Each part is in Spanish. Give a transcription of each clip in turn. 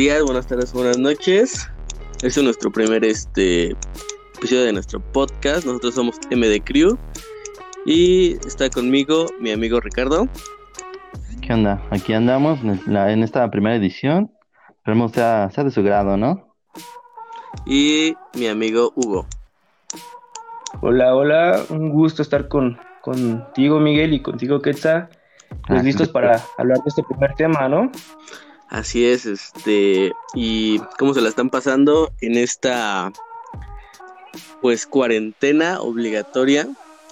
días, buenas tardes, buenas noches. Este es nuestro primer este episodio de nuestro podcast. Nosotros somos MD Crew y está conmigo mi amigo Ricardo. ¿Qué onda? Aquí andamos en, la- en esta primera edición. Esperemos sea, sea de su grado, ¿no? Y mi amigo Hugo. Hola, hola, un gusto estar con, contigo, Miguel, y contigo, Quetzal. Pues Ah, listos sí. para hablar de este primer tema, ¿no? Así es, este, y cómo se la están pasando en esta pues cuarentena obligatoria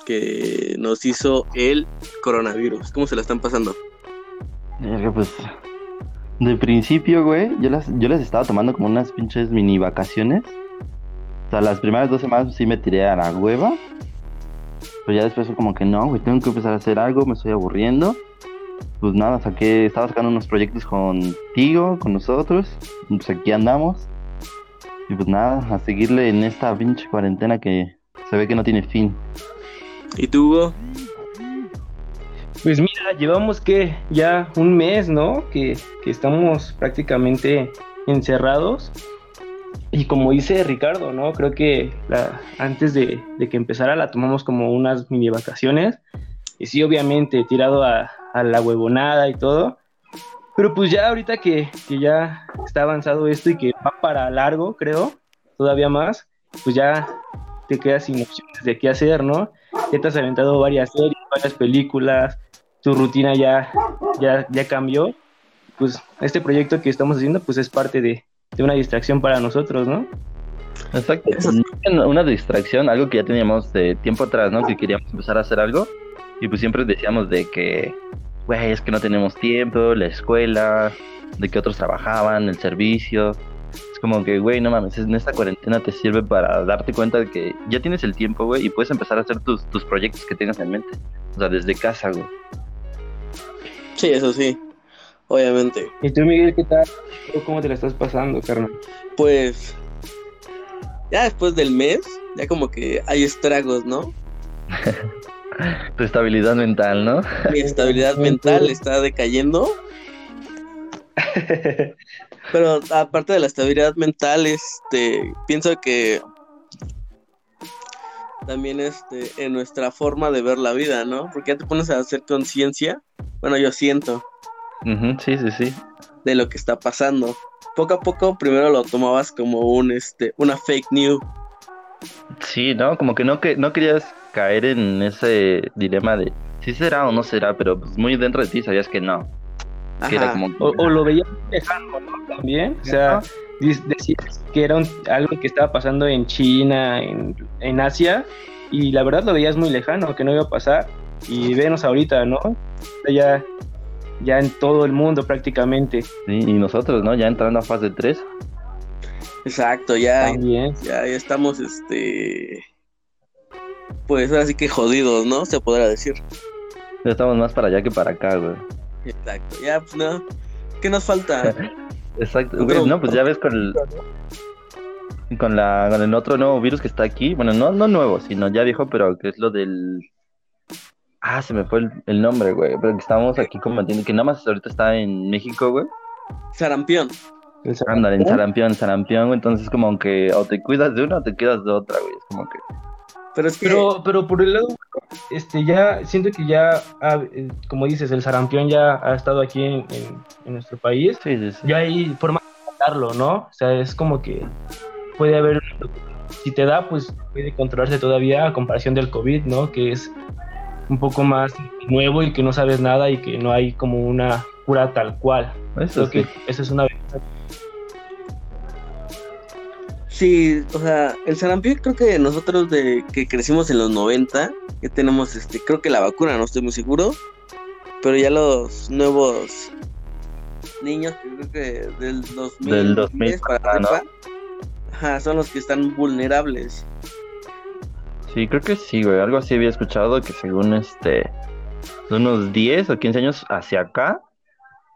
que nos hizo el coronavirus. ¿Cómo se la están pasando? Pues, de principio, güey, yo las, yo las estaba tomando como unas pinches mini vacaciones. O sea, las primeras dos semanas sí me tiré a la hueva. Pero ya después fue como que no, güey, tengo que empezar a hacer algo, me estoy aburriendo. Pues nada, saqué, estaba sacando unos proyectos contigo, con nosotros. Pues aquí andamos. Y pues nada, a seguirle en esta pinche cuarentena que se ve que no tiene fin. ¿Y tú, Hugo? Pues mira, llevamos que ya un mes, ¿no? Que, que estamos prácticamente encerrados. Y como dice Ricardo, ¿no? Creo que la- antes de, de que empezara la tomamos como unas mini vacaciones. Y sí, obviamente, tirado a, a la huevonada y todo. Pero pues ya ahorita que, que ya está avanzado esto y que va para largo, creo, todavía más, pues ya te quedas sin opciones de qué hacer, ¿no? Ya te has aventado varias series, varias películas, tu rutina ya, ya, ya cambió. Pues este proyecto que estamos haciendo pues es parte de, de una distracción para nosotros, ¿no? Exacto. Una distracción, algo que ya teníamos de tiempo atrás, ¿no? Que queríamos empezar a hacer algo. Y pues siempre decíamos de que, güey, es que no tenemos tiempo, la escuela, de que otros trabajaban, el servicio. Es como que, güey, no mames, en esta cuarentena te sirve para darte cuenta de que ya tienes el tiempo, güey, y puedes empezar a hacer tus, tus proyectos que tengas en mente. O sea, desde casa, güey. Sí, eso sí, obviamente. ¿Y tú, Miguel, qué tal? ¿Tú ¿Cómo te la estás pasando, carnal? Pues ya después del mes, ya como que hay estragos, ¿no? Tu estabilidad mental, ¿no? Mi estabilidad mental está decayendo. Pero aparte de la estabilidad mental, este, pienso que también este, en nuestra forma de ver la vida, ¿no? Porque ya te pones a hacer conciencia, bueno, yo siento, sí, sí, sí. de lo que está pasando. Poco a poco, primero lo tomabas como un, este, una fake news. Sí, ¿no? Como que no, que no querías caer en ese dilema de si será o no será, pero pues muy dentro de ti sabías que no. Que era Ajá. como O, o lo veías muy lejano, ¿no? También. O sea, decías que era un- algo que estaba pasando en China, en, en Asia, y la verdad lo veías muy lejano, que no iba a pasar. Y venos ahorita, ¿no? Ya, ya en todo el mundo prácticamente. Sí, y nosotros, ¿no? Ya entrando a fase 3. Exacto, ya, También. ya, ya estamos, este, pues ahora sí que jodidos, ¿no? Se podrá decir. Ya estamos más para allá que para acá, güey. Exacto, ya, pues no. ¿Qué nos falta? Exacto. Güey, no, pues ya ves con el con la con el otro nuevo virus que está aquí. Bueno, no no nuevo, sino ya viejo, pero que es lo del Ah, se me fue el, el nombre, güey. Pero que estamos aquí combatiendo, que nada más ahorita está en México, güey. Sarampión. Ándale, en sarampión. sarampión, entonces como que o te cuidas de una o te quedas de otra, güey. Es como que Pero es que, Pero, pero por el lado, este, ya siento que ya, ha- eh, como dices, el sarampión ya ha estado aquí en, en- en nuestro país. sí, sí, sí. Ya hay forma de tratarlo, ¿no? O sea, es como que puede haber, si te da, pues puede controlarse todavía a comparación del COVID, ¿no? Que es un poco más nuevo y que no sabes nada y que no hay como una cura tal cual. Eso Creo sí. que esa es una. Sí, o sea, el sarampión creo que nosotros de que crecimos en los 90, ya tenemos, este, creo que la vacuna, no estoy muy seguro, pero ya los nuevos niños, que creo que del 2000, Del 2000 para arriba, ajá, son los que están vulnerables. Sí, creo que sí, güey. Algo así había escuchado que según este, de unos 10 o 15 años hacia acá,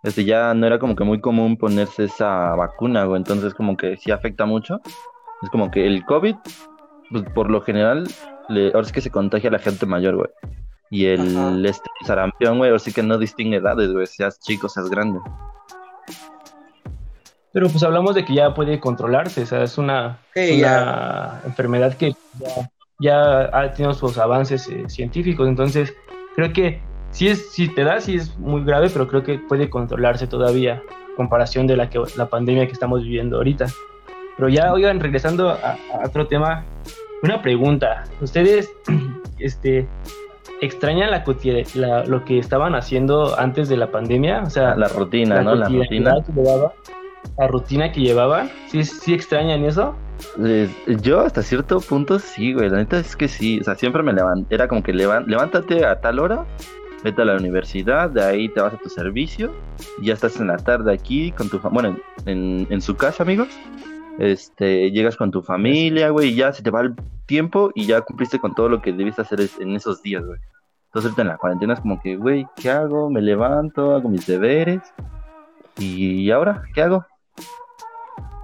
este ya no era como que muy común ponerse esa vacuna, güey. Entonces como que sí afecta mucho. Es como que el COVID, pues por lo general, le, ahora sí que se contagia a la gente mayor, güey. Y el Ajá. este sarampión, güey, ahora sí que no distingue edades, güey. Seas chico, seas grande. Pero pues hablamos de que ya puede controlarse, o sea, es una, Sí, una enfermedad que ya, ya ha tenido sus avances eh, científicos, entonces creo que si es, si te da, sí es muy grave, pero creo que puede controlarse todavía, en comparación de la que la pandemia que estamos viviendo ahorita. Pero ya, oigan, regresando a, a otro tema, una pregunta. ¿Ustedes este, extrañan la, la- lo que estaban haciendo antes de la pandemia? O sea, La rutina, ¿no? La rutina. que llevaba, la rutina que llevaban. ¿Sí, sí extrañan eso? Eh, yo hasta cierto punto sí, güey. La neta es que sí. O sea, siempre me levanté. Era como que levan- levántate a tal hora, vete a la universidad, de ahí te vas a tu servicio. Y ya estás en la tarde aquí con tu familia. Bueno, en, en su casa, amigos. Este, llegas con tu familia, güey, y ya se te va el tiempo y ya cumpliste con todo lo que debiste hacer en esos días, güey. Entonces ahorita en la cuarentena es como que, güey, ¿qué hago? Me levanto, hago mis deberes. ¿Y ahora? ¿Qué hago?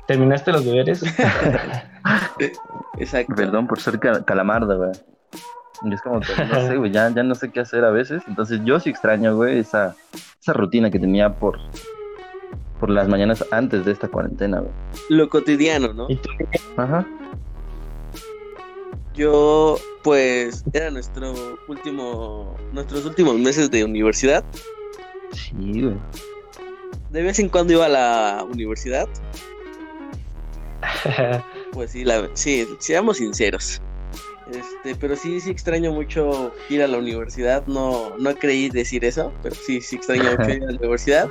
¿Terminaste los deberes? Exacto. Perdón por ser cal- calamardo, güey. Es como que, no sé, güey, ya, ya no sé qué hacer a veces. Entonces yo sí extraño, güey, esa, esa rutina que tenía por, por las mañanas antes de esta cuarentena, güey. Lo cotidiano, ¿no? ¿Y tú? Ajá. Yo, pues, era nuestro último, nuestros últimos meses de universidad. Sí, güey. De vez en cuando iba a la universidad. Pues sí, la, sí, seamos sinceros. Este, pero sí, sí extraño mucho ir a la universidad. No, no creí decir eso, pero sí, sí extraño mucho ir a la universidad.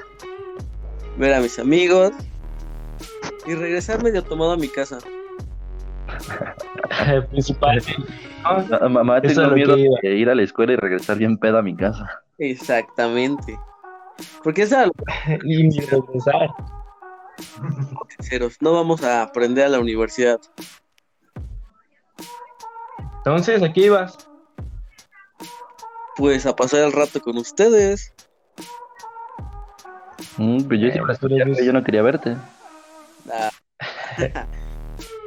Ver a mis amigos. Y regresar medio tomado a mi casa. Principalmente. ¿no? Ah, Mamá, Eso tengo miedo de ir a la escuela y regresar bien pedo a mi casa. Exactamente. Porque es algo Y ni regresar. sinceros. No vamos a aprender a la universidad. Entonces, ¿a qué ibas? Pues a pasar el rato con ustedes. Mm, pues yo, Eh, no quería verte. Ah,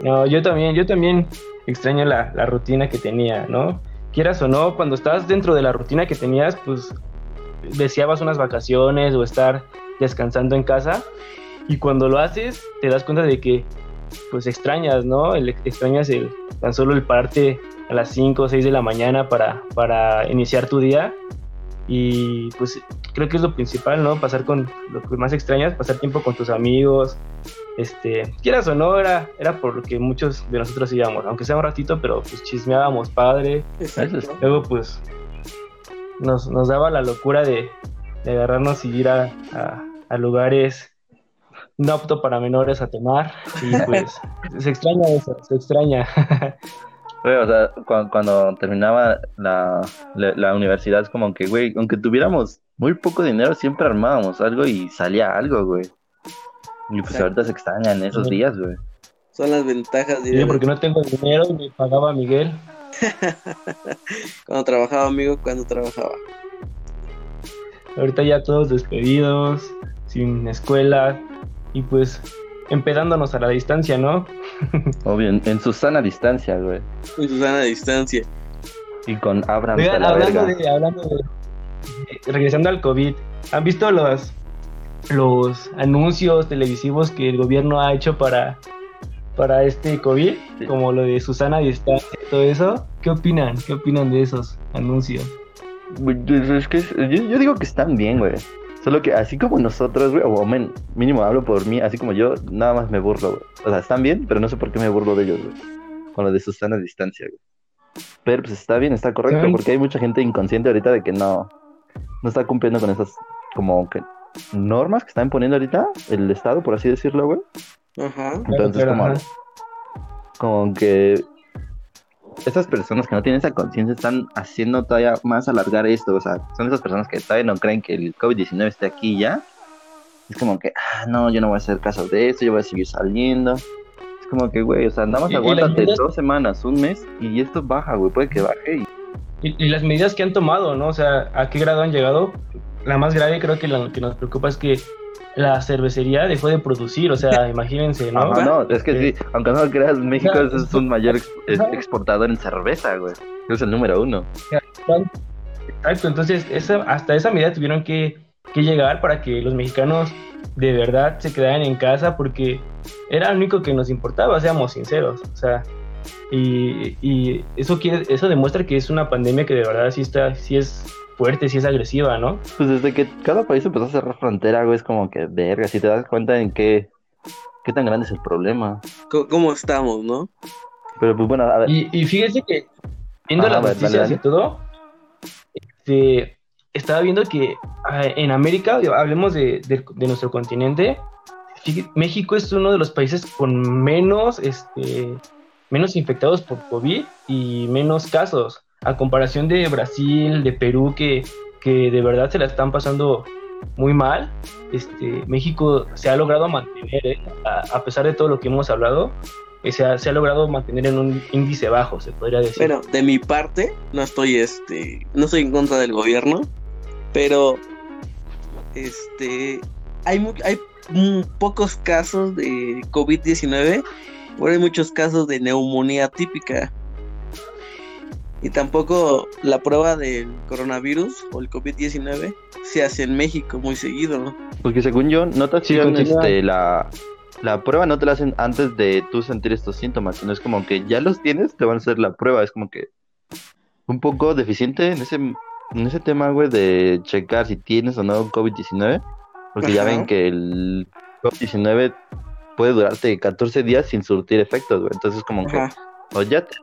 No, yo también, yo también extraño la, la rutina que tenía, ¿no? Quieras o no, cuando estás dentro de la rutina que tenías, pues deseabas unas vacaciones o estar descansando en casa. Y cuando lo haces, te das cuenta de que, pues extrañas, ¿no? El, extrañas el, tan solo el pararte a las 5 o 6 de la mañana para, para iniciar tu día. Y pues creo que es lo principal, ¿no? Pasar con lo que más extrañas, pasar tiempo con tus amigos, este, quieras o no, era, era por lo que muchos de nosotros íbamos, aunque sea un ratito, pero pues chismeábamos padre. exacto. Luego pues nos, nos daba la locura de, de agarrarnos y ir a, a- a lugares no apto para menores a tomar. Y pues se extraña eso, se extraña. Güey, o sea, cuando, cuando terminaba la, la, la universidad, es como que, güey, aunque tuviéramos muy poco dinero, siempre armábamos algo y salía algo, güey. Y pues Exacto. ahorita se extrañan esos Sí. días, güey. Son las ventajas de Yo porque no tengo dinero y me pagaba Miguel. cuando trabajaba, amigo, cuando trabajaba. Ahorita ya todos despedidos, sin escuela y pues empedándonos a la distancia, ¿no? Obvio, en, en su sana distancia, güey. Con Susana a distancia. Y con Abraham a Oigan, la hablando verga. de, hablando de, eh, regresando al COVID, ¿han visto los, los anuncios televisivos que el gobierno ha hecho para, para este COVID? Sí. Como lo de Susana a distancia y todo eso. ¿Qué opinan? ¿Qué opinan de esos anuncios? Güey, Es es que es- yo, yo digo que están bien, güey. Solo que así como nosotros, güey, o men, mínimo hablo por mí, así como yo, nada más me burlo, güey. O sea, están bien, pero no sé por qué me burlo de ellos, güey. Con lo de Susana a distancia, güey. Pero pues está bien, está correcto, porque hay mucha gente inconsciente ahorita de que no, no está cumpliendo con esas, como que, normas que están poniendo ahorita el Estado, por así decirlo, güey. Ajá. Entonces, Claro, como, ajá. como que esas personas que no tienen esa conciencia están haciendo todavía más alargar esto. O sea, son esas personas que todavía no creen que el COVID-19 esté aquí ya. Es como que, ah, no, yo no voy a hacer caso de esto, yo voy a seguir saliendo. Es como que, güey, o sea, nada más aguántate medidas- dos semanas, un mes, y esto baja, güey, puede que baje. Y... Y, y las medidas que han tomado, ¿no? O sea, ¿a qué grado han llegado? La más grave creo que lo que nos preocupa es que la cervecería dejó de producir, o sea, imagínense, ¿no? Ajá, no, es que Eh, sí, aunque no lo creas, México es, un mayor ex- exportador en cerveza, güey. Es el número uno. Exacto, entonces esa, hasta esa medida tuvieron que, que llegar para que los mexicanos de verdad se quedaran en casa porque era lo único que nos importaba, seamos sinceros. O sea, y, y eso, quiere, eso demuestra que es una pandemia que de verdad sí, está, sí es fuerte, sí es agresiva, ¿no? Pues desde que cada país empezó a cerrar frontera, güey, es como que, verga, si te das cuenta en qué, qué tan grande es el problema. Co- ¿Cómo estamos, no? Pero pues bueno, a ver, Y, y fíjense que viendo Ajá, las ver, noticias dale, dale. y todo, este, estaba viendo que ah, en América, hablemos de, de- de nuestro continente, México es uno de los países con menos, este, menos infectados por COVID y menos casos, a comparación de Brasil, de Perú, que, que de verdad se la están pasando muy mal. Este, México se ha logrado mantener, ¿eh? a, pesar de todo lo que hemos hablado, eh, se ha, se ha logrado mantener en un índice bajo, se podría decir. Bueno, de mi parte, no estoy este, no estoy en contra del gobierno, pero este hay hay pocos casos de COVID-19, pero hay muchos casos de neumonía típica. Y tampoco la prueba del coronavirus o el COVID-19 se hace en México muy seguido, ¿no? porque según yo, no te hacían este, la, la prueba, no te la hacen antes de tú sentir estos síntomas, sino es como que ya los tienes, te van a hacer la prueba, es como que un poco deficiente en ese, en ese tema, güey, de checar si tienes o no COVID-19, porque ya ven que el COVID-19 puede durarte 14 días sin surtir efectos, güey, entonces como que o ya te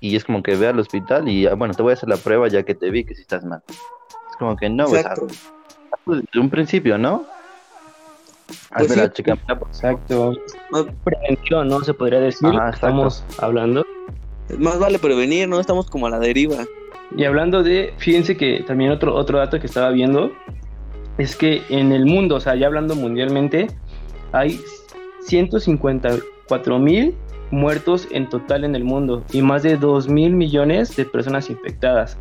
y es como que ve al hospital y ah, bueno, te voy a hacer la prueba ya que te vi que si estás mal. Es como que no, Exacto. pues, desde un principio, ¿no? Pues la chica, Exacto. Más, Prevención, ¿no? Se podría decir. Ajá. Estamos hablando. más vale prevenir, ¿no? Estamos como a la deriva. Y hablando de, fíjense que también otro, otro dato que estaba viendo es que en el mundo, o sea, ya hablando mundialmente, hay 154 mil muertos en total en el mundo y más de 2 mil millones de personas infectadas.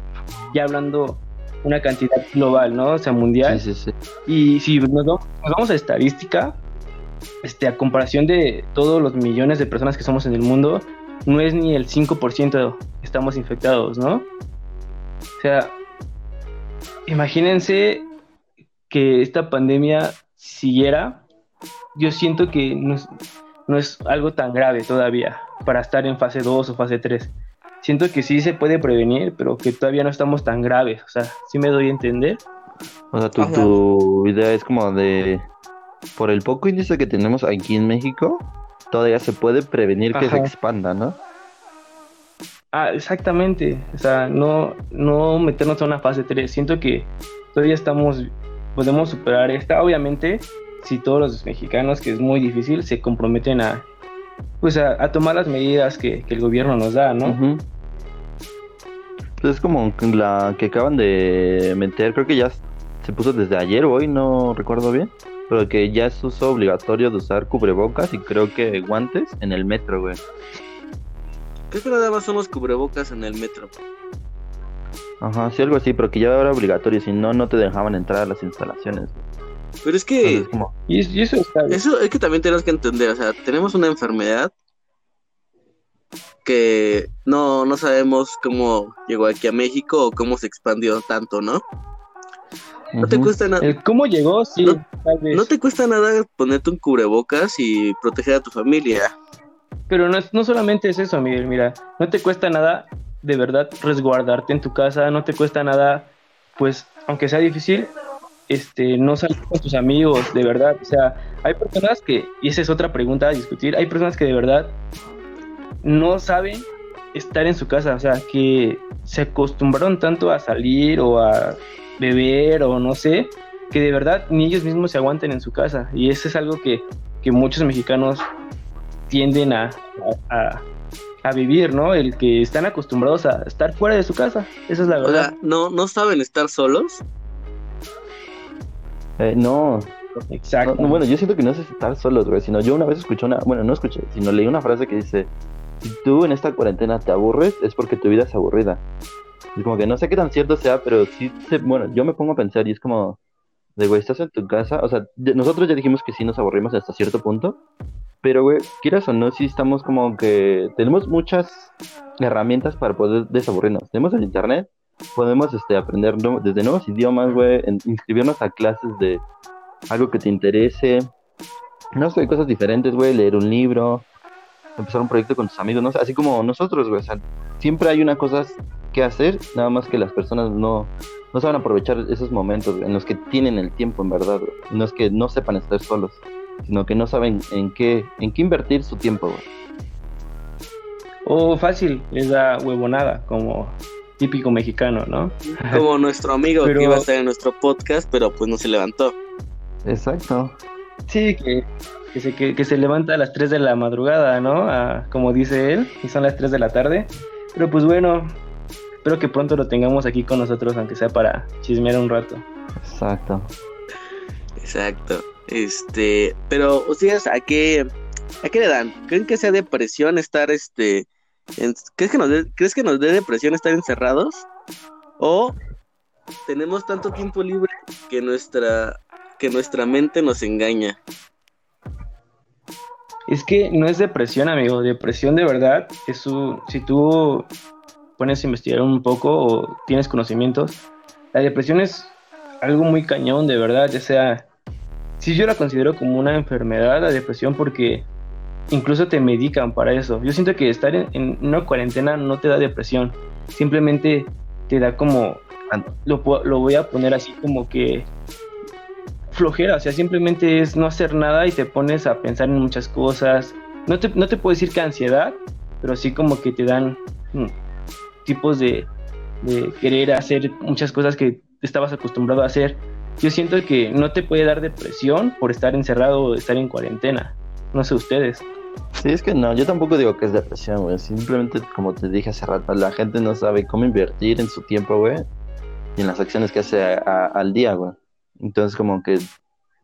Ya hablando una cantidad global, ¿no? O sea, mundial. Sí, sí, sí. Y si nos vamos, nos vamos a estadística, este, a comparación de todos los millones de personas que somos en el mundo, no es ni el 5% estamos infectados, ¿no? O sea, imagínense que esta pandemia siguiera, yo siento que no es, no es algo tan grave todavía para estar en fase 2 o fase 3. Siento que sí se puede prevenir, pero que todavía no estamos tan graves. O sea, sí me doy a entender. O sea, tu, Ajá. tu idea es como de, por el poco índice que tenemos aquí en México, todavía se puede prevenir que se Ajá. expanda, ¿no? Ah, exactamente. O sea, no, no meternos a una fase 3. Siento que todavía estamos, podemos superar esta. Obviamente, si todos los mexicanos, que es muy difícil, se comprometen a, pues a, a tomar las medidas que, que el gobierno nos da, ¿no? Ujú. Pues es como la que acaban de meter, creo que ya se puso desde ayer o hoy, no recuerdo bien, pero que ya es uso obligatorio de usar cubrebocas y creo que guantes en el metro, güey. Creo que nada más son los cubrebocas en el metro. Ajá, sí, algo así, pero que ya era obligatorio, si no, no te dejaban entrar a las instalaciones. Pero es que como, Y, eso está bien. eso es que también tenemos que entender, o sea, tenemos una enfermedad que no, no sabemos cómo llegó aquí a México o cómo se expandió tanto, ¿no? No te cuesta nada. Cómo llegó, sí, No- tal vez. No te cuesta nada ponerte un cubrebocas y proteger a tu familia. Pero no, es- no solamente es eso, Miguel, mira, no te cuesta nada de verdad resguardarte en tu casa, no te cuesta nada, pues, aunque sea difícil, este, no salir con tus amigos, de verdad. O sea, hay personas que, y esa es otra pregunta a discutir, hay personas que de verdad no saben estar en su casa, o sea, que se acostumbraron tanto a salir o a beber o no sé, que de verdad ni ellos mismos se aguanten en su casa. Y eso es algo que, que muchos mexicanos tienden a, a, a- vivir, ¿no? El que están acostumbrados a estar fuera de su casa. Esa es la O verdad. sea, no, no saben estar solos. Eh, no, Exacto. No, no, bueno, yo siento que no es estar solos, güey, sino yo una vez escuché una, bueno, no escuché, sino leí una frase que dice, si tú en esta cuarentena te aburres, es porque tu vida es aburrida. Es como que no sé qué tan cierto sea, pero sí, se- bueno, yo me pongo a pensar y es como, de güey, estás en tu casa, o sea, nosotros ya dijimos que sí nos aburrimos hasta cierto punto, pero güey, quieras o no, sí estamos como que, tenemos muchas herramientas para poder desaburrirnos. Tenemos el internet, podemos este, aprender desde nuevos idiomas, güey, inscribirnos a clases de algo que te interese, no sé, cosas diferentes, güey, leer un libro, empezar un proyecto con tus amigos, no sé, así como nosotros, güey, o sea, siempre hay una cosa que hacer, nada más que las personas no, no saben aprovechar esos momentos en los que tienen el tiempo, en verdad. No es que no sepan estar solos, sino que no saben en qué, en qué invertir su tiempo, güey. O fácil, les da huevonada, como típico mexicano, ¿no? Como nuestro amigo Pero- que iba a estar en nuestro podcast, pero pues no se levantó. Exacto. Sí, que, que, se, que, que se levanta a las 3 de la madrugada, ¿no? A- como dice él, y son las 3 de la tarde. Pero pues bueno, espero que pronto lo tengamos aquí con nosotros, aunque sea para chismear un rato. Exacto. Exacto. Este, pero ustedes a qué a qué le dan? ¿Creen que sea depresión estar este ¿crees que nos dé, crees que nos dé depresión estar encerrados? ¿O tenemos tanto tiempo libre que nuestra que nuestra mente nos engaña? Es que no es depresión, amigo. Depresión de verdad es un... Si tú pones a investigar un poco o tienes conocimientos, la depresión es algo muy cañón, de verdad. Ya sea... Si yo la considero como una enfermedad, la depresión, porque incluso te medican para eso. Yo siento que estar en, en una cuarentena no te da depresión. Simplemente te da como... Lo, lo voy a poner así como que flojera, o sea, simplemente es no hacer nada y te pones a pensar en muchas cosas. No te, no te puedo decir que ansiedad, pero sí como que te dan mm, tipos de, de querer hacer muchas cosas que estabas acostumbrado a hacer. Yo siento que no te puede dar depresión por estar encerrado o estar en cuarentena. No sé ustedes. Sí, es que no, yo tampoco digo que es depresión, güey. Simplemente, como te dije hace rato, la gente no sabe cómo invertir en su tiempo, güey. Y en las acciones que hace a- a- al día, güey. Entonces, como que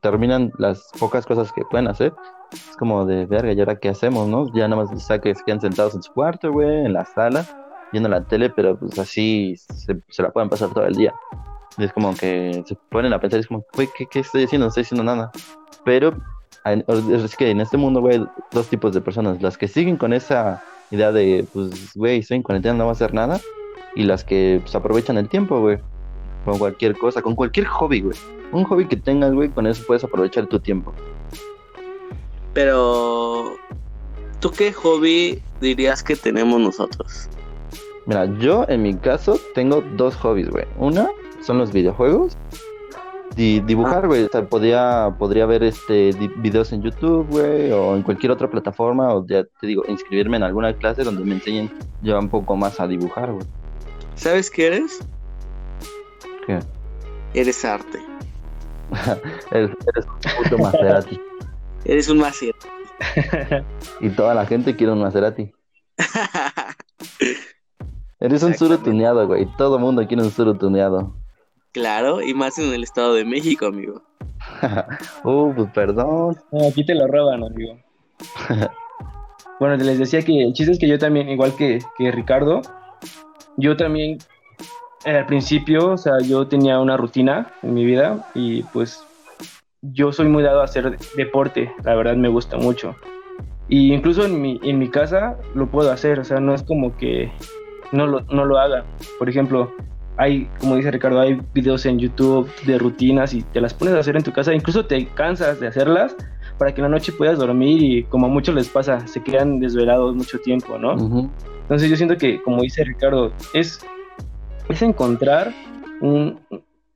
terminan las pocas cosas que pueden hacer. Es como de verga, ¿y ahora qué hacemos, no? Ya nada más está que se quedan sentados en su cuarto, güey, en la sala, viendo la tele, pero pues así se, se la pueden pasar todo el día. Y es como que se ponen a pensar, es como, güey, ¿qué, ¿qué estoy haciendo? No estoy haciendo nada. Pero es que en este mundo, güey, dos tipos de personas. Las que siguen con esa idea de, pues, güey, estoy en cuarentena, no voy a hacer nada. Y las que, pues, aprovechan el tiempo, güey. Con cualquier cosa, con cualquier hobby, güey. Un hobby que tengas, güey, con eso puedes aprovechar tu tiempo. Pero ¿tú qué hobby dirías que tenemos nosotros? Mira, yo en mi caso tengo dos hobbies, güey. Una son los videojuegos. Y dibujar, güey. O sea, podría, podría ver este videos en YouTube, güey, o en cualquier otra plataforma, o ya te digo, inscribirme en alguna clase donde me enseñen ya un poco más a dibujar, güey. ¿Sabes qué eres? ¿Qué? Eres arte. Eres, eres un puto Maserati. Eres un Maser. Y toda la gente quiere un Maserati. Eres un Exactamente. tuneado, güey. Todo el mundo quiere un suru tuneado. Claro, y más en el Estado de México, amigo. uh, pues perdón. No, aquí te lo roban, amigo. bueno, les decía que el chiste es que yo también, igual que, que Ricardo, yo también eh, al principio, o sea, yo tenía una rutina en mi vida y pues yo soy muy dado a hacer deporte, la verdad me gusta mucho. Y incluso en mi, en mi casa lo puedo hacer, o sea, no es como que no lo, no lo haga. Por ejemplo, hay, como dice Ricardo, hay videos en YouTube de rutinas y te las pones a hacer en tu casa, incluso te cansas de hacerlas para que en la noche puedas dormir y como a muchos les pasa, se quedan desvelados mucho tiempo, ¿no? Ujú. Entonces yo siento que, como dice Ricardo, es, es encontrar un...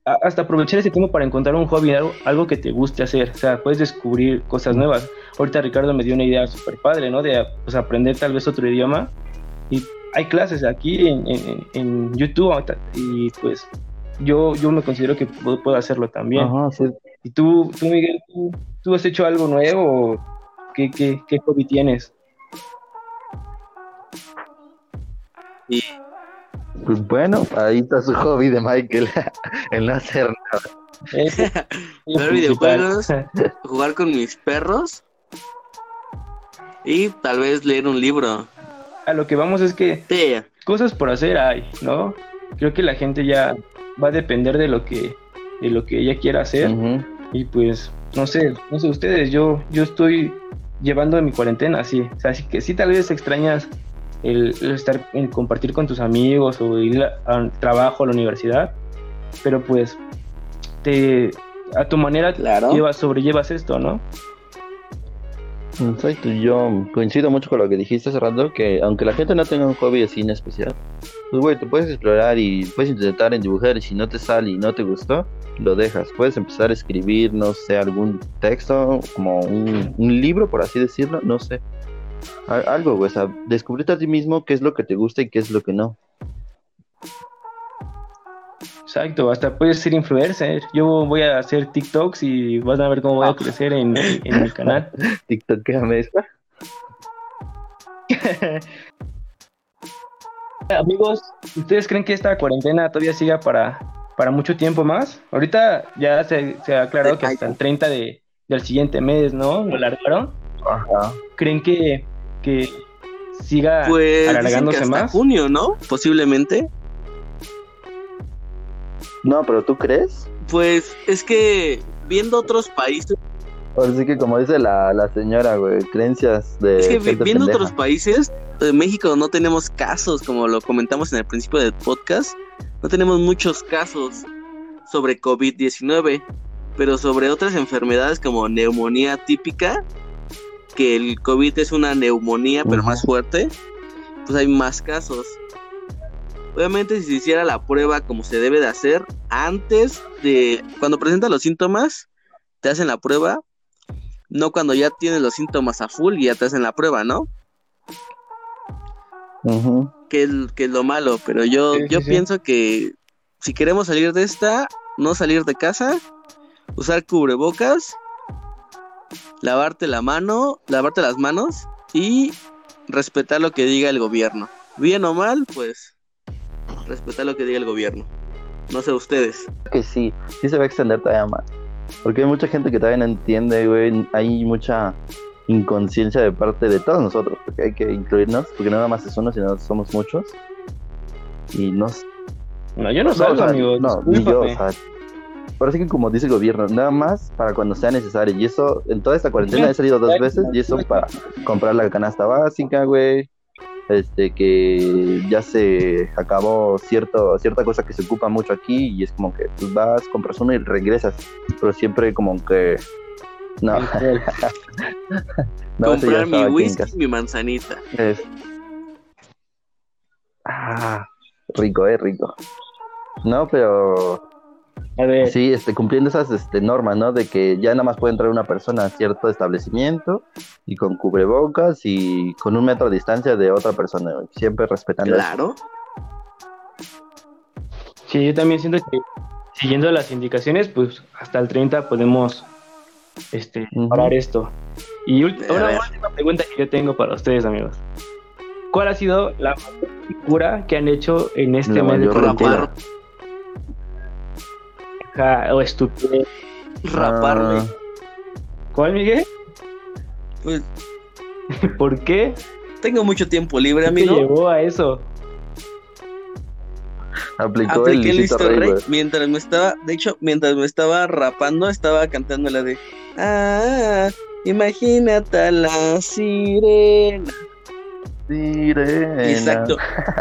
a- hasta aprovechar ese tiempo para encontrar un hobby, algo, algo que te guste hacer. O sea, puedes descubrir cosas nuevas. Ahorita Ricardo me dio una idea súper padre, ¿no? De pues, aprender tal vez otro idioma. Y hay clases aquí en, en- en YouTube ahorita, y pues yo, yo me considero que puedo, puedo hacerlo también. Ajá, sí. ¿Y tú, tú Miguel, tú, tú has hecho algo nuevo? ¿Qué, qué, qué hobby tienes? Y Pues bueno, ahí está su hobby de Michael. el no hacer nada. Ver videojuegos. jugar con mis perros y tal vez leer un libro. A lo que vamos es que Sí, cosas por hacer hay, ¿no? Creo que la gente ya va a depender de lo que de lo que ella quiera hacer y pues no sé, no sé ustedes, yo yo estoy llevando mi cuarentena así, o sea, así que sí tal vez extrañas el, el estar, el compartir con tus amigos o ir a- al trabajo, a la universidad, pero pues te, a tu manera Claro. llevas, sobrellevas esto, ¿no? Exacto, yo coincido mucho con lo que dijiste hace rato, que aunque la gente no tenga un hobby así en especial, pues güey, te puedes explorar y puedes intentar en dibujar y si no te sale y no te gustó, lo dejas. Puedes empezar a escribir, no sé, algún texto, como un, libro, por así decirlo, no sé. Al- Algo, güey, o sea, descubrirte a ti mismo qué es lo que te gusta y qué es lo que no. Exacto, hasta puedes ser influencer. Yo voy a hacer TikToks y vas a ver cómo voy a crecer en, en mi canal. TikTok, déjame esta. Amigos, ¿ustedes creen que esta cuarentena todavía siga para, para mucho tiempo más? Ahorita ya se, se ha aclarado que hasta el 30 de, del siguiente mes, ¿no? Lo alargaron. Ajá. ¿Creen que, que siga Pues dicen que alargándose hasta más? junio, ¿no? Posiblemente. No, pero ¿tú crees? Pues es que viendo otros países, Ahora sí que como dice la, la señora, güey, creencias de es que viendo pendeja. otros países, en México no tenemos casos, como lo comentamos en el principio del podcast, no tenemos muchos casos sobre COVID-19, pero sobre otras enfermedades como neumonía típica, que el COVID es una neumonía pero más fuerte, pues hay más casos. Obviamente si se hiciera la prueba como se debe de hacer, antes de, cuando presentas los síntomas, te hacen la prueba, no cuando ya tienes los síntomas a full y ya te hacen la prueba, ¿no? Ujú. Que es, que es lo malo, pero yo, Sí, yo sí. pienso que si queremos salir de esta, no salir de casa, usar cubrebocas, lavarte la mano, lavarte las manos y respetar lo que diga el gobierno. Bien o mal, pues respetar lo que diga el gobierno. No sé ustedes. que sí, sí se va a extender todavía más. Porque hay mucha gente que todavía no entiende, güey. Hay mucha inconsciencia de parte de todos nosotros, porque hay que incluirnos, porque no nada más es uno, sino somos muchos. Y no s- No, yo no no, salgo, amigos. no, ni yo, o sea. Parece que como dice el gobierno, nada más para cuando sea necesario. Y eso, en toda esta cuarentena he salido dos veces, y eso para comprar la canasta básica, güey. Este, que ya se acabó cierto, cierta cosa que se ocupa mucho aquí, y es como que pues vas, compras uno y regresas. Pero siempre como que. No, no, Comprar mi whisky, casa. mi manzanita. Es- Ah, rico, eh, rico. No, pero A ver, Sí, este, cumpliendo esas este, normas, ¿no? De que ya nada más puede entrar una persona a cierto establecimiento y con cubrebocas y con un metro de distancia de otra persona, siempre respetando eso. Claro. sí, yo también siento que siguiendo las indicaciones, pues hasta el 30 podemos este, parar esto. Y una última pregunta que yo tengo para ustedes, amigos. ¿Cuál ha sido la locura que han hecho en este La mes de cuarentena? O estupidez. raparme. Ah, ¿Cuál, Miguel? Pues ¿Por qué? tengo mucho tiempo libre, ¿Qué amigo. llevó a eso? aplicó Apliqué el listo Rey, rey güey. mientras me estaba, de hecho, mientras me estaba rapando, estaba cantando la de Ah, imagínate a la sirena. Sirena. Exacto.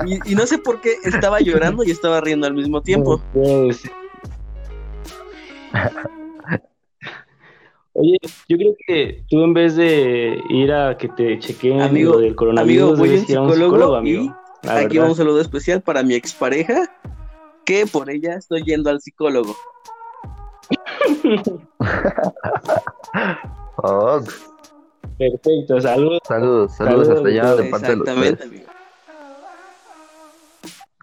Y, y no sé por qué estaba llorando y estaba riendo al mismo tiempo. Oye, yo creo que tú en vez de ir a que te chequeen Amigo, lo del coronavirus, amigo, voy a un psicólogo psicólogo, y amigo. Aquí verdad. va un saludo especial para mi expareja, que por ella estoy yendo al psicólogo. Oh, Perfecto, saludos. saludos, saludos hasta allá de parte de los Exactamente, tres. amigo.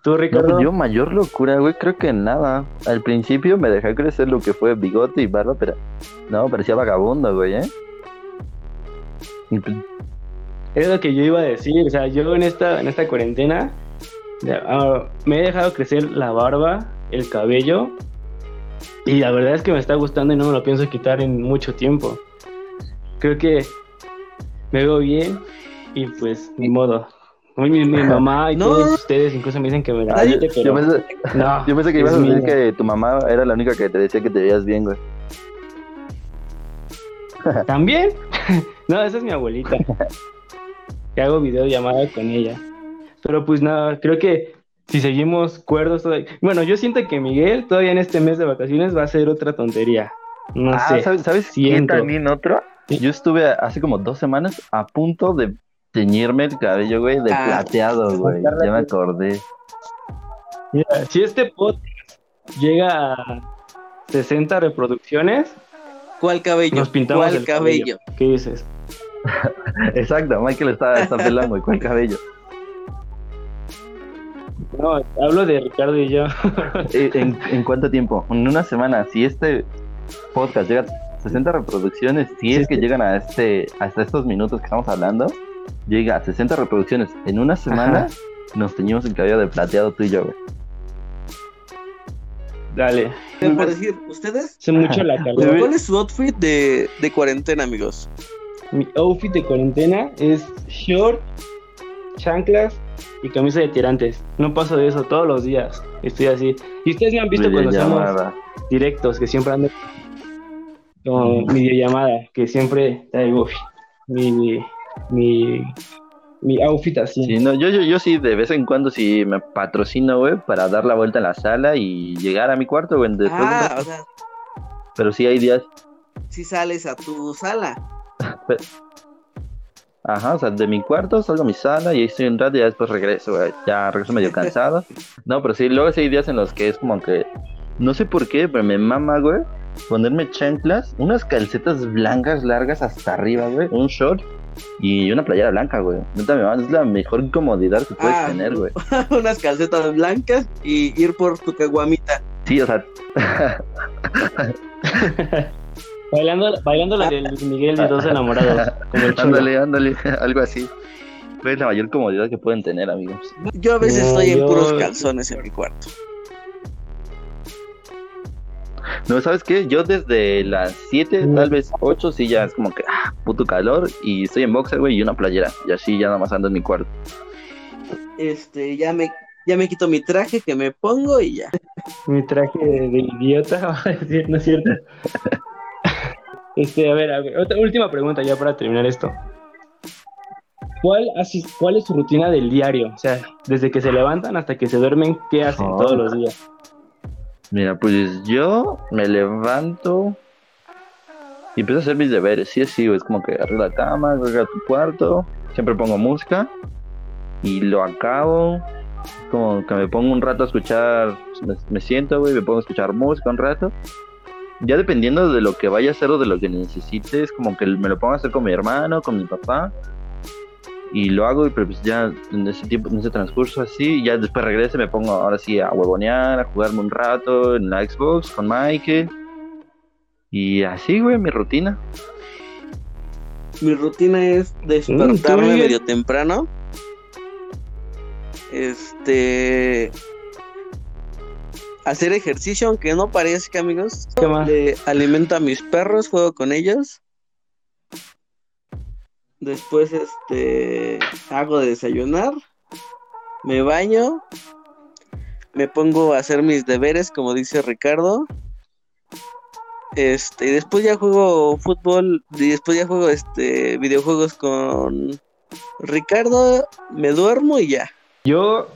Tú, Ricardo. yo mayor locura, güey, creo que nada. Al principio me dejé crecer lo que fue bigote y barba, pero no, parecía vagabundo, güey, ¿eh? Pues, Es lo que yo iba a decir. O sea, yo en esta, en esta cuarentena ya, ah, me he dejado crecer la barba, el cabello. Y la verdad es que me está gustando y no me lo pienso quitar en mucho tiempo. Creo que me veo bien y pues ni modo. Mi, mi- mi mamá y No. todos ustedes incluso me dicen que me la yo, pensé, no. yo pensé que ibas a decir que tu mamá era la única que te decía que te veías bien, güey. ¿También? no, esa es mi abuelita. Que hago videollamada con ella. Pero pues nada, creo que si seguimos cuerdos todavía... Bueno, yo siento que Miguel todavía en este mes de vacaciones va a hacer otra tontería. No ah, sé. ¿sabes, ¿sabes quién también otro? Sí. Yo estuve hace como dos semanas a punto de teñirme el cabello, güey, de Ah. plateado, güey. Ya me acordé. Mira, si este podcast llega a 60 reproducciones, ¿Cuál cabello? nos pintamos ¿Cuál el cabello? cabello. ¿Qué dices? Exacto, Michael está, está pelando. ¿Cuál cabello? No, hablo de Ricardo y yo. Eh, ¿En, en cuánto tiempo? En una semana. Si este podcast llega a 60 reproducciones, si es que llegan a este hasta estos minutos que estamos hablando, llega a 60 reproducciones en una semana, Ajá. nos teñimos el cabello de plateado tú y yo, güey. Dale. Por decir, ¿ustedes? Hace mucho la calor. ¿Cuál es su outfit de, de cuarentena, amigos? Mi outfit de cuarentena es short, chanclas y camisa de tirantes. No paso de eso todos los días. Estoy así. Y ustedes me han visto cuando hacemos Videollamada. directos, que siempre ando con mi videollamada, que siempre traigo mi, mi, mi outfit así. Sí, no, yo, yo, yo sí, de vez en cuando sí me patrocino, güey, para dar la vuelta en la sala y llegar a mi cuarto, güey. Ah, rato. o sea, Pero sí hay días, si sales a tu sala. ajá, o sea, de mi cuarto salgo a mi sala y ahí estoy un rato y ya después regreso, güey. Ya regreso medio cansado. No, pero sí, luego sí hay días en los que es como que, no sé por qué, pero me mama, güey, ponerme chanclas, unas calcetas blancas largas hasta arriba, güey, un short y una playera blanca, güey. Neta, me mama, es la mejor comodidad que puedes Ah, tener, güey. Unas calcetas blancas y ir por tu caguamita. Sí, o sea, Bailando, bailando la de Luis Miguel y dos enamorados. Como el ándale, ándale, algo así. Es la mayor comodidad que pueden tener, amigos. Yo a veces No, estoy en puros calzones en mi cuarto. No, ¿sabes qué? Yo desde las 7, Mm. tal vez 8, sí ya es como que, ah, puto calor. Y estoy en boxer, güey, y una playera. Y así ya nada más ando en mi cuarto. Este, ya me, ya me quito mi traje que me pongo y ya. Mi traje de, de idiota, va a decir, ¿no es cierto? Este, a ver, a ver, otra última pregunta ya para terminar esto. ¿Cuál, así, ¿Cuál es su rutina del diario? O sea, desde que se levantan hasta que se duermen, ¿qué hacen Oh. todos los días? Mira, pues yo me levanto y empiezo a hacer mis deberes. Sí, sí, es como que arregla la cama, arregla tu cuarto. Siempre pongo música y lo acabo. Como que me pongo un rato a escuchar, me, siento, güey, me pongo a escuchar música un rato. Ya dependiendo de lo que vaya a hacer o de lo que necesites, como que me lo pongo a hacer con mi hermano, con mi papá. Y lo hago, y pero pues ya en ese tiempo, en ese transcurso así, ya después regreso y me pongo ahora sí a huevonear, a jugarme un rato en la Xbox con Michael. Y así, güey, mi rutina. Mi rutina es Mm, despertarme ¿tú, Miguel? medio temprano. Este. Hacer ejercicio, aunque no parezca, amigos. ¿Qué más? Le alimento a mis perros, juego con ellos. Después, este. Hago de desayunar. Me baño. Me pongo a hacer mis deberes, como dice Ricardo. Este, y después ya juego fútbol, y después ya juego este videojuegos con Ricardo, me duermo y ya. Yo,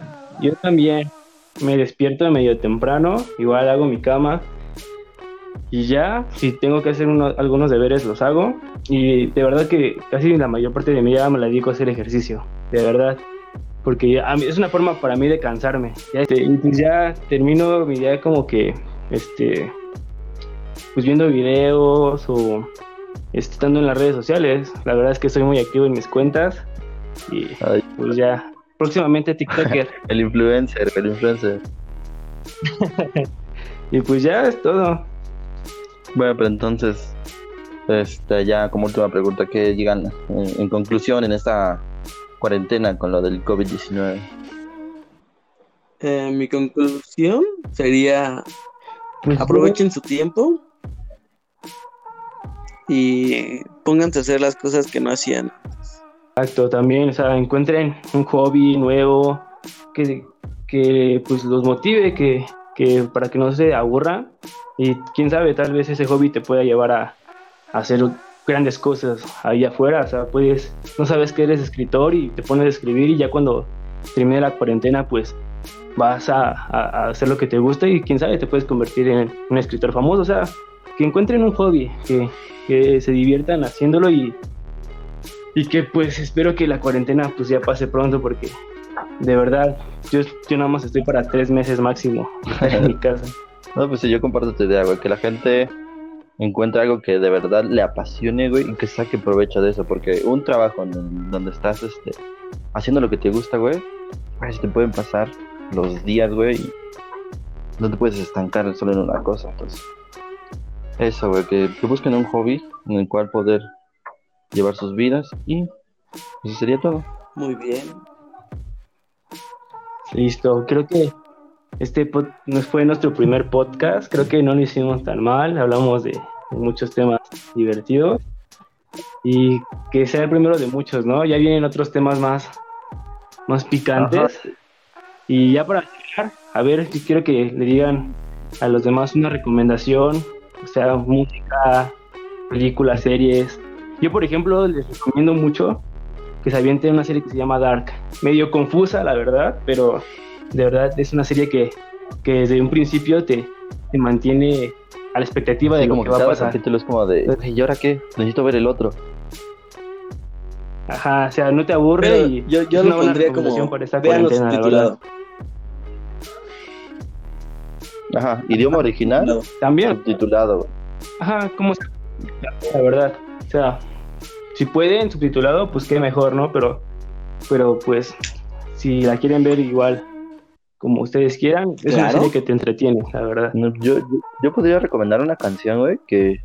yo también me despierto medio temprano, igual hago mi cama y ya, si tengo que hacer uno- algunos deberes los hago y de verdad que casi la mayor parte de mi día me la dedico a hacer ejercicio, de verdad, porque a mí- es una forma para mí de cansarme. Ya, este, y pues ya termino mi día como que, este, pues viendo videos o este, estando en las redes sociales. La verdad es que soy muy activo en mis cuentas y Ay, pues ya, próximamente TikToker. el influencer, el influencer. y pues ya es todo. Bueno, pero entonces, este, ya como última pregunta, ¿qué llegan en, en conclusión en esta cuarentena con lo del COVID-19? Eh, mi conclusión sería Pues, aprovechen su tiempo y pónganse a hacer las cosas que no hacían. Exacto, también, o sea, encuentren un hobby nuevo que, que pues los motive, que, que para que no se aburran y quién sabe, tal vez ese hobby te pueda llevar a, a hacer grandes cosas ahí afuera, o sea, puedes, no sabes que eres escritor y te pones a escribir y ya cuando termine la cuarentena, pues vas a, a, hacer lo que te gusta y quién sabe, te puedes convertir en un escritor famoso. O sea, que encuentren un hobby, que, que se diviertan haciéndolo y, y que pues espero que la cuarentena pues ya pase pronto porque de verdad yo, yo nada más estoy para tres meses máximo en mi casa. No, pues sí, yo comparto tu idea, güey, que la gente encuentre algo que de verdad le apasione, güey, y que saque provecho de eso, porque un trabajo en donde estás este, haciendo lo que te gusta, güey, pues te pueden pasar los días, güey, y no te puedes estancar solo en una cosa, entonces. Eso, güey, que, que busquen un hobby en el cual poder llevar sus vidas y eso sería todo. Muy bien. Listo, creo que este nos fue nuestro primer podcast, creo que no lo hicimos tan mal, hablamos de, muchos temas divertidos y que sea el primero de muchos, ¿no? Ya vienen otros temas más, más picantes. Y ya para cerrar, a ver, quiero que le digan a los demás una recomendación, o sea, música, películas, series. Yo, por ejemplo, les recomiendo mucho que se avienten una serie que se llama Dark. Medio confusa, la verdad, pero de verdad es una serie que, que desde un principio te, te mantiene a la expectativa de como lo que, va a pasar. es como de, ¿y ahora qué? Necesito ver el otro. Ajá, o sea, no te aburre Pero y yo, yo es lo una buena pondría como para esta cuarentena. Ajá, idioma original, No. También, subtitulado, güey. ajá, como la verdad. O sea, si pueden subtitulado, pues qué mejor, ¿no? Pero, pero pues, si la quieren ver igual como ustedes quieran, es una Claro. serie que te entretiene, la verdad. No, yo, yo, podría recomendar una canción, güey, que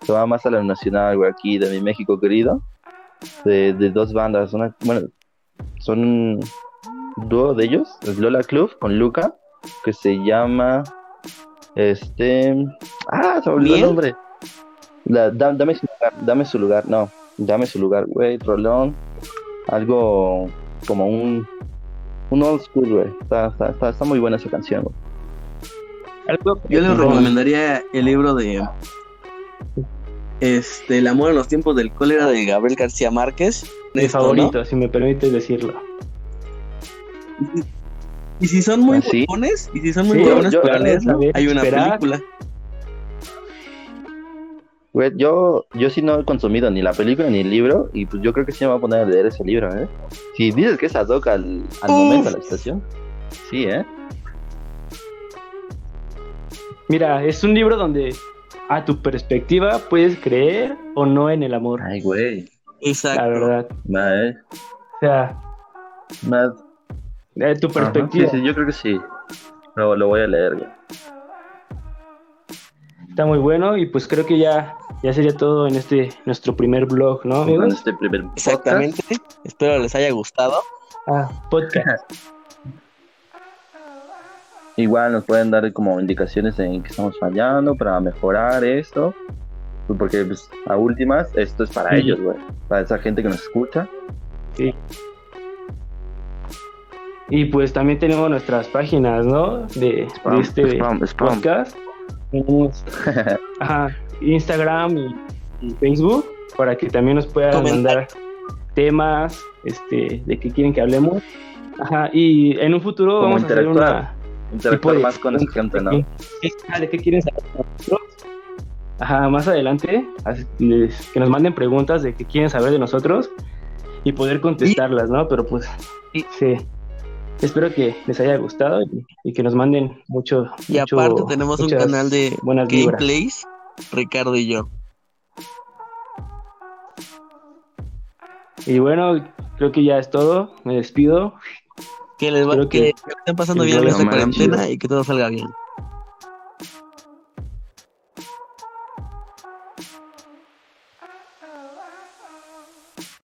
se va más a la nacional, güey, aquí de mi México querido, de, de dos bandas, una, bueno, son un dúo de ellos, es Lola Club con Luca, que se llama, este, ah, se me olvidó el nombre, La- da- dame su lugar, dame su lugar, no, dame su lugar, güey, Rolón, algo como un, un old school, güey, está, está, está, está muy buena esa canción, güey. Yo les recomendaría el libro de este El amor en los tiempos del cólera de Gabriel García Márquez. mi Esto, ¿no? favorito, si me permites decirlo. Y si son muy Ah, ¿sí? buenos, y si son muy Sí, buenos yo- para yo- leerlo, saber hay una esperar. película. Güey, yo, yo sí no he consumido ni la película ni el libro, y pues yo creo que sí me voy a poner a leer ese libro, ¿eh? Si dices que es ad hoc al, al momento, a la estación, sí, ¿eh? Mira, es un libro donde a tu perspectiva puedes creer o no en el amor, Ay, güey, Exacto. la verdad. ¿eh? O sea, Va- eh, tu Ajá, perspectiva Sí, sí, yo creo que sí. Lo, lo voy a leer, güey. está muy bueno y pues creo que ya, ya sería todo en este nuestro primer blog, ¿no, amigos? este primer podcast. Exactamente. Espero les haya gustado. Ah, podcast. Igual nos pueden dar como indicaciones en que estamos fallando para mejorar esto. Pues Porque pues, a últimas, esto es para Sí. ellos, güey. Para esa gente que nos escucha. Sí. Y pues también tenemos nuestras páginas, ¿no? De, Spam, de este spam, spam. podcast. Tenemos ajá, Instagram y, y Facebook para que también nos puedan Comentar. mandar temas este, de qué quieren que hablemos. Ajá, y en un futuro Como vamos a hacer interactuar. una Interactuar tipo de más con esa gente, ¿no? ¿De qué- ah, ¿De qué quieren saber nosotros? Ajá, más adelante que nos manden preguntas de qué quieren saber de nosotros y poder contestarlas, ¿no? Pero pues sí. Espero que les haya gustado y, y que nos manden mucho. Y mucho- aparte tenemos un canal de buenas vibras. Ricardo y yo. Y bueno, creo que ya es todo. Me despido. Que les va, que, que- estén pasando que bien esta cuarentena chido. y que todo salga bien.